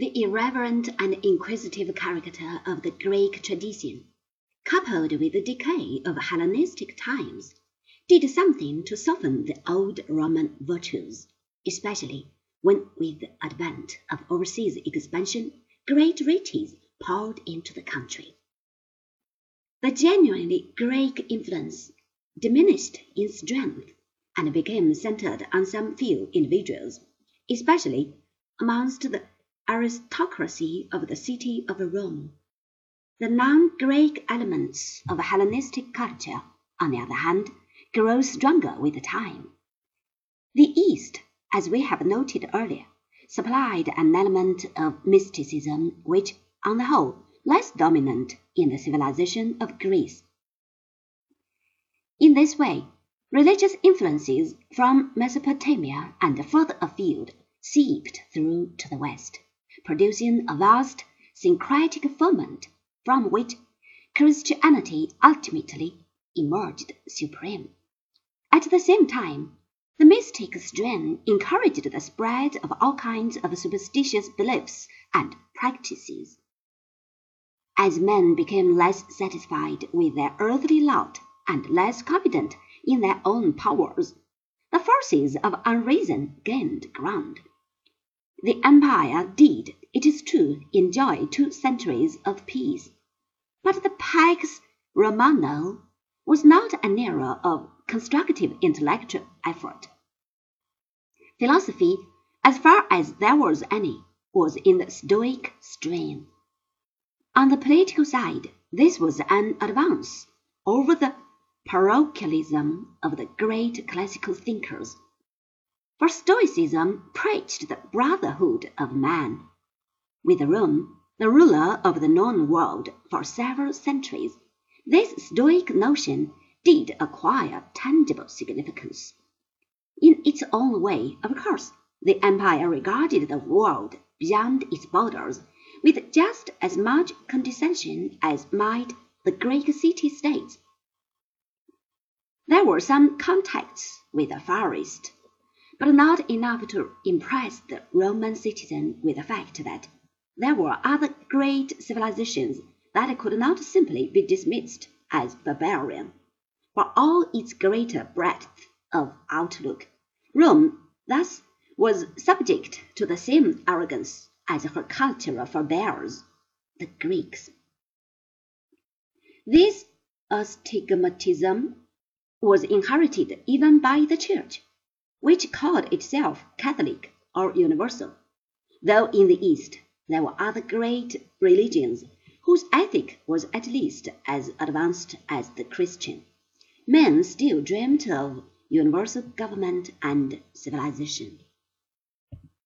The irreverent and inquisitive character of the Greek tradition, coupled with the decay of Hellenistic times, did something to soften the old Roman virtues, especially when with the advent of overseas expansion great riches poured into the country. The genuinely Greek influence diminished in strength and became centered on some few individuals, especially amongst the aristocracy of the city of Rome. The non-Greek elements of Hellenistic culture, on the other hand, grow stronger with time. The East, as we have noted earlier, supplied an element of mysticism which, on the whole, less dominant in the civilization of Greece. In this way, religious influences from Mesopotamia and further afield seeped through to the West producing a vast syncretic ferment from which Christianity ultimately emerged supreme. At the same time, the mystic strain encouraged the spread of all kinds of superstitious beliefs and practices. As men became less satisfied with their earthly lot and less confident in their own powers, the forces of unreason gained ground. The empire did, it is true, enjoy two centuries of peace, but the Pax Romana was not an era of constructive intellectual effort. Philosophy, as far as there was any, was in the Stoic strain. On the political side, this was an advance over the parochialism of the great classical thinkers for Stoicism preached the brotherhood of man. With Rome, the ruler of the known world for several centuries, this Stoic notion did acquire tangible significance. In its own way, of course, the empire regarded the world beyond its borders with just as much condescension as might the Greek city states. There were some contacts with the Far East but not enough to impress the Roman citizen with the fact that there were other great civilizations that could not simply be dismissed as barbarian. For all its greater breadth of outlook, Rome thus was subject to the same arrogance as her cultural forebears, the Greeks. This astigmatism was inherited even by the Church which called itself Catholic or universal, though in the East there were other great religions whose ethic was at least as advanced as the Christian. Men still dreamed of universal government and civilization.